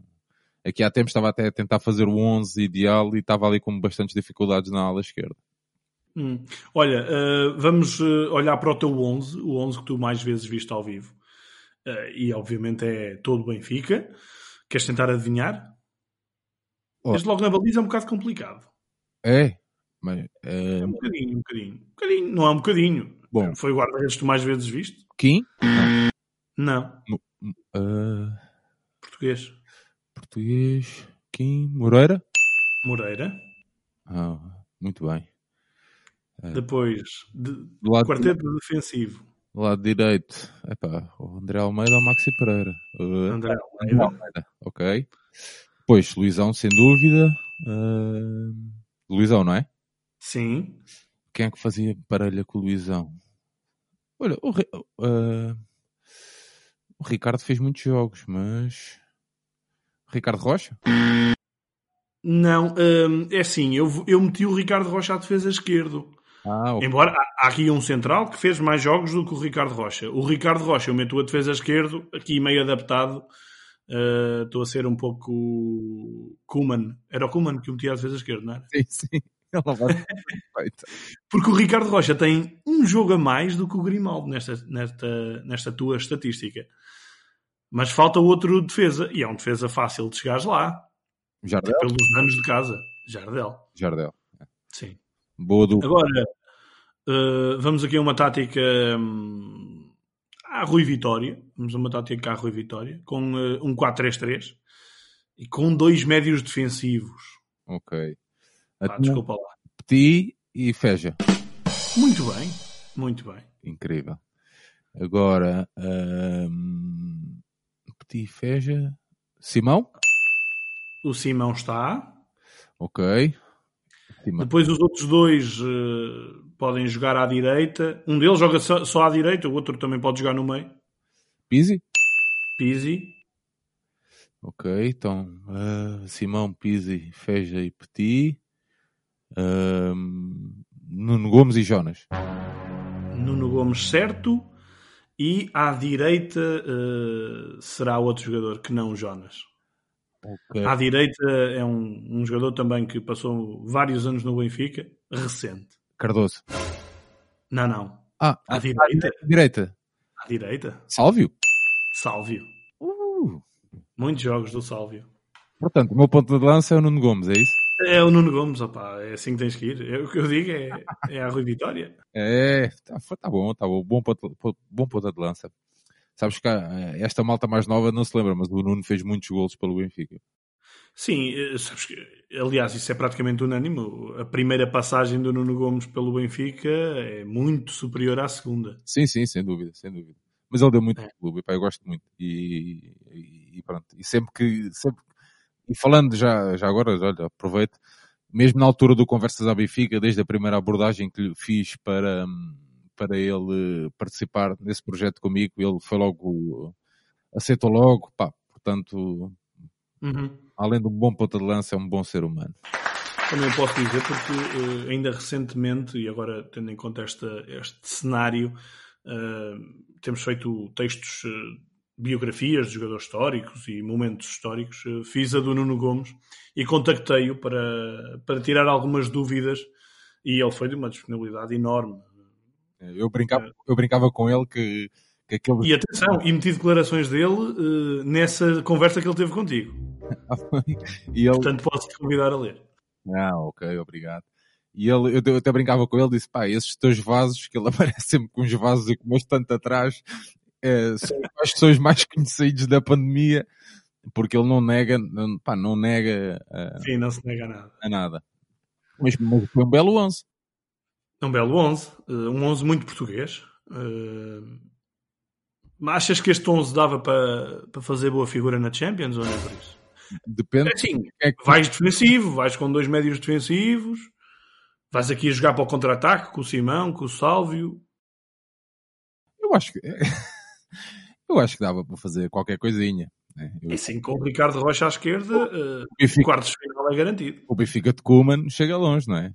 Aqui há tempos estava até a tentar fazer o 11 ideal e estava ali com bastantes dificuldades na ala esquerda. Hum. Olha, uh, vamos uh, olhar para o teu 11, o 11 que tu mais vezes viste ao vivo. Uh, e obviamente é todo Benfica. Queres tentar adivinhar? Oh. Desde logo na baliza é um bocado complicado. É? Mas, é um bocadinho, um bocadinho. Um bocadinho, não é um bocadinho. Bom. Foi o guarda-redes que tu mais vezes viste? Kim? Não. não. Português. Português. Kim Moreira? Moreira. Ah, muito bem. É. Depois, de, do lado quarteto de... defensivo. Do lado direito, epá, o André Almeida ou Maxi Pereira? Uh, André Almeida. Almeida. Ok. Depois, Luizão, sem dúvida. Uh, Luizão, não é? Sim. Quem é que fazia parelha com o Luizão? Olha, o, uh, o Ricardo fez muitos jogos, mas Ricardo Rocha? Não, hum, é assim, eu, eu meti o Ricardo Rocha à defesa esquerdo. Ah, ok. Embora há há aqui um central que fez mais jogos do que o Ricardo Rocha. O Ricardo Rocha, eu meto a defesa esquerdo, aqui meio adaptado. Uh, Estou a ser um pouco Kuman. Era o Kuman que o metia a defesa esquerda, não era? Sim, sim. Porque o Ricardo Rocha tem um jogo a mais do que o Grimaldo nesta, nesta, nesta tua estatística. Mas falta outro defesa. E é um defesa fácil de chegares lá. Jardel? Pelos anos de casa. Jardel. Jardel. Sim. Boa dupla. Agora, uh, vamos aqui a uma tática hum, à Rui Vitória. Vamos a uma tática à Rui Vitória. Com uh, um 4-3-3. E com dois médios defensivos. Ok. Pá, desculpa lá. Petit e Feja. Muito bem. Muito bem. Incrível. Agora, hum, Petit e Feja. Simão? O Simão está. Ok. Simão. Depois os outros dois eh, podem jogar à direita. Um deles joga só, só à direita, o outro também pode jogar no meio. Pizzi? Pizzi. Ok, então ah, Simão, Pizzi, Feja e Petit. Hum, Nuno Gomes e Jonas. Nuno Gomes certo. E à direita eh, será outro jogador que não o Jonas. Ok. À direita é um, um jogador também que passou vários anos no Benfica, recente. Cardoso. Não, não. Ah, À direita. direita. À direita. Sálvio? Sálvio. Uh, Muitos jogos do Sálvio. portanto, o meu ponto de lança é o Nuno Gomes, é isso? É o Nuno Gomes, opá, é assim que tens que ir. É, o que eu digo é, é a Rui Vitória. É, tá, tá bom, tá bom. Bom ponto, po- bom ponto de lança. Sabes que ah, esta malta mais nova não se lembra, mas o Nuno fez muitos golos pelo Benfica. Sim, eh, sabes que, aliás, isso é praticamente unânime. A primeira passagem do Nuno Gomes pelo Benfica é muito superior à segunda. Sim, sim, sem dúvida, sem dúvida. Mas ele deu muito É. ao clube, pá, eu gosto muito. E, e- e pronto. E sempre que. Sempre, e falando já, já agora, olha, aproveito, mesmo na altura do Conversas à Benfica, desde a primeira abordagem que lhe fiz para, para ele participar nesse projeto comigo, ele foi logo. aceitou logo, pá, portanto, Uhum. além de um bom ponta de lança, é um bom ser humano. Também posso dizer porque eh, ainda recentemente, e agora tendo em conta esta, este cenário, eh, temos feito textos, eh, biografias de jogadores históricos e momentos históricos. Eh, fiz a do Nuno Gomes e contactei-o para, para tirar algumas dúvidas e ele foi de uma disponibilidade enorme. Eu brincava, eu brincava com ele que, que aquele. E atenção, e meti declarações dele eh, nessa conversa que ele teve contigo. e ele, Portanto, posso-te convidar a ler. Ah, ok, obrigado. E ele, eu, eu até brincava com ele, disse, pá, esses teus vasos, que ele aparece sempre com uns vasos e com tanto atrás, eh, são, acho que são os mais conhecidos da pandemia, porque ele não nega, não, pá, não nega eh, Sim, não se nega a nada. a nada. Mas, mas foi um belo 11. É um belo 11, eh, um 11 muito português. Eh, Mas achas que este 11 dava para, para fazer boa figura na Champions ou não é por isso? Depende É assim, é que vais defensivo, vais com dois médios defensivos, vais aqui a jogar para o contra-ataque com o Simão, com o Sálvio. Eu acho que, eu acho que dava para fazer qualquer coisinha. né? Eu- E assim, com o Ricardo Rocha à esquerda, eh, o, o Benfica, quartos de final é garantido. o Benfica de Kuman chega longe, não é?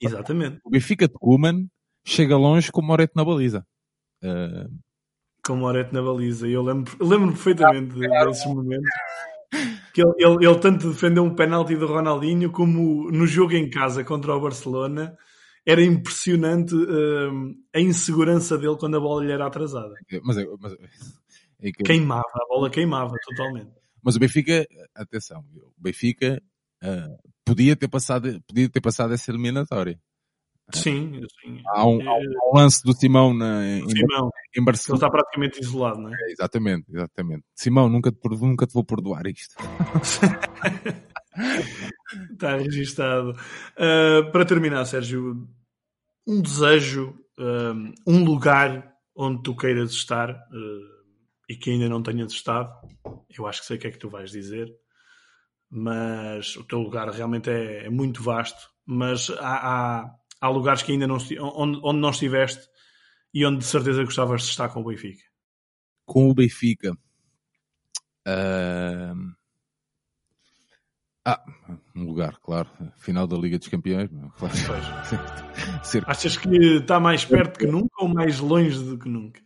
Exatamente. O Benfica de Kuman chega longe com o Moreto na baliza. Eh, Com o Moretti na baliza. Eu lembro, lembro perfeitamente desses momentos. Que ele, ele, ele tanto defendeu um penalti do Ronaldinho como no jogo em casa contra o Barcelona. Era impressionante hum, a insegurança dele quando a bola lhe era atrasada. mas, mas, é que- Queimava, a bola queimava totalmente. Mas o Benfica, atenção, o Benfica ah, podia, ter passado, podia ter passado essa eliminatória. Sim, sim. Há um, há um- um lance do Simão na, em, Simão, em ele Barcelona. está praticamente isolado, não é? É, Exatamente, exatamente. Simão, nunca te, nunca te vou perdoar isto. Está registado. Uh, para terminar, Sérgio, um desejo, um, um lugar onde tu queiras estar uh, e que ainda não tenhas estado. Eu acho que sei o que é que tu vais dizer, mas o teu lugar realmente é, é muito vasto. Mas há, há, há lugares que ainda não onde, onde não estiveste e onde de certeza gostavas de estar com o Benfica. Com o Benfica, ah, Ah, um lugar, claro. Final da Liga dos Campeões. Claro. Achas que está mais perto que nunca ou mais longe do que nunca?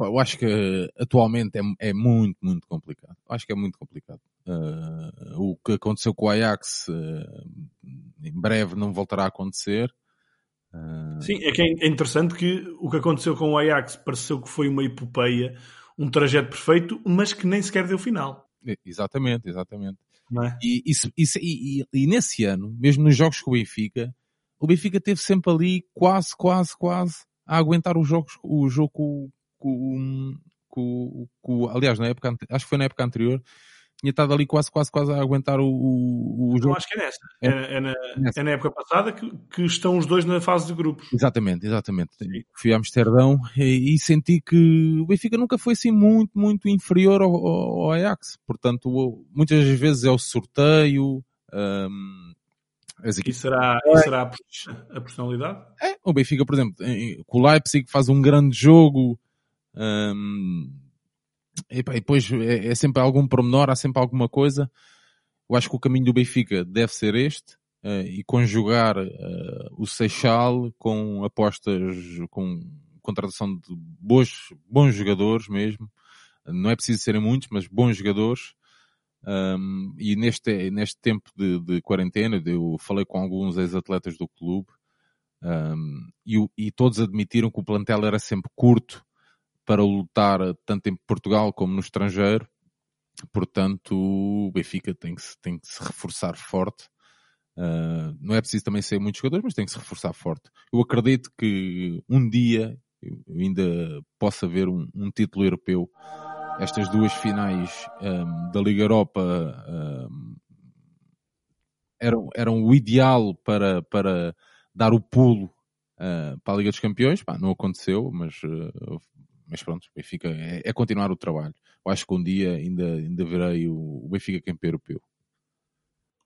Eu acho que atualmente é, é muito, muito complicado. Acho que é muito complicado. Uh, o que aconteceu com o Ajax uh, em breve não voltará a acontecer. Uh... Sim, é que é interessante que o que aconteceu com o Ajax pareceu que foi uma epopeia, um trajeto perfeito, mas que nem sequer deu final. Exatamente, exatamente. É? E, e, e, e, nesse ano, mesmo nos jogos com o Benfica, o Benfica teve sempre ali quase, quase, quase a aguentar os jogos, o jogo com, com, com, com aliás, na época, acho que foi na época anterior, tinha estado ali quase, quase, quase a aguentar o, o, o jogo. Não, acho que é nessa. É, é, é, na, é na, época passada que, que, estão os dois na fase de grupos. Exatamente, exatamente. Sim. Fui a Amsterdão e, e, senti que o Benfica nunca foi assim muito, muito inferior ao, ao Ajax. Portanto, muitas vezes é o sorteio. Um, e será, e será a personalidade? É, o Benfica, por exemplo, com o Leipzig faz um grande jogo. Um, e, depois é, é, sempre algum pormenor, há sempre alguma coisa. Eu acho que o caminho do Benfica deve ser este uh, e conjugar uh, o Seixal com apostas, com contratação de bons, bons jogadores mesmo. Não é preciso serem muitos, mas bons jogadores. Um, e neste, neste tempo de, de, quarentena, eu falei com alguns ex-atletas do clube um, e, e todos admitiram que o plantel era sempre curto para lutar tanto em Portugal como no estrangeiro. Portanto, o Benfica tem que, tem que se reforçar forte. Uh, não é preciso também ser muitos jogadores, mas tem que se reforçar forte. Eu acredito que um dia ainda possa ver um, um título europeu. Estas duas finais um, da Liga Europa um, eram, eram o ideal para, para dar o pulo uh, para a Liga dos Campeões. Pá, não aconteceu, mas uh, mas pronto, Benfica é, é, continuar o trabalho. Eu acho que um dia ainda, ainda verei o, o Benfica campeão europeu.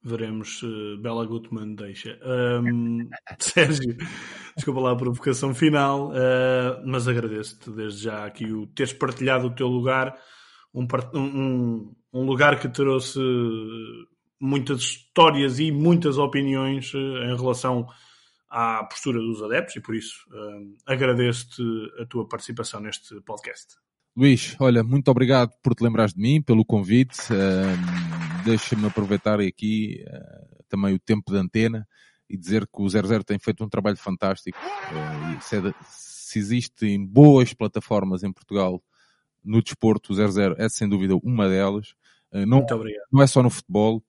Veremos se Bela Gutmann deixa. Um, Sérgio, desculpa lá a provocação final, uh, mas agradeço-te desde já aqui o teres partilhado o teu lugar, um, um, um lugar que trouxe muitas histórias e muitas opiniões uh, em relação à postura dos adeptos e por isso uh, agradeço-te a tua participação neste podcast. Luís, olha, muito obrigado por te lembrares de mim, pelo convite. Uh, Deixa-me aproveitar aqui uh, também o tempo de antena e dizer que o 00 tem feito um trabalho fantástico. Uh, se, é se existem boas plataformas em Portugal no desporto, o 00 é sem dúvida uma delas. Uh, não, muito obrigado. Não é só no futebol,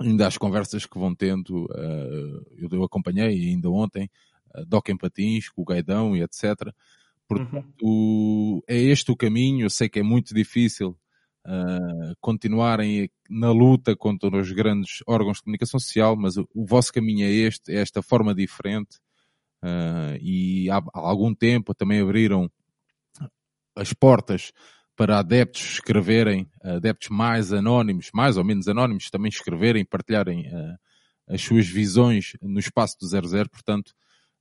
ainda as conversas que vão tendo, uh, eu, acompanhei ainda ontem, uh, Doc em Patins, com o Gaidão e etc. Portanto, uhum. é este o caminho, eu sei que é muito difícil uh, continuarem na luta contra os grandes órgãos de comunicação social, mas o, o vosso caminho é este, é esta forma diferente, uh, e há, há algum tempo também abriram as portas para adeptos escreverem, adeptos mais anónimos, mais ou menos anónimos, também escreverem, partilharem uh, as suas visões no espaço do 00. Portanto,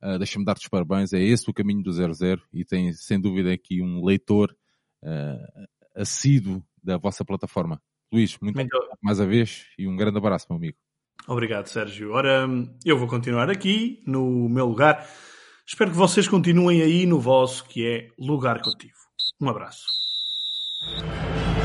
uh, deixa-me dar-te os parabéns. É esse o caminho do 00 e tem, sem dúvida, aqui um leitor uh, assíduo da vossa plataforma. Luís, muito, obrigado mais uma vez e um grande abraço, meu amigo. Obrigado, Sérgio. Ora, eu vou continuar aqui no meu lugar. Espero que vocês continuem aí no vosso, que é Lugar Contigo. Um abraço. うん。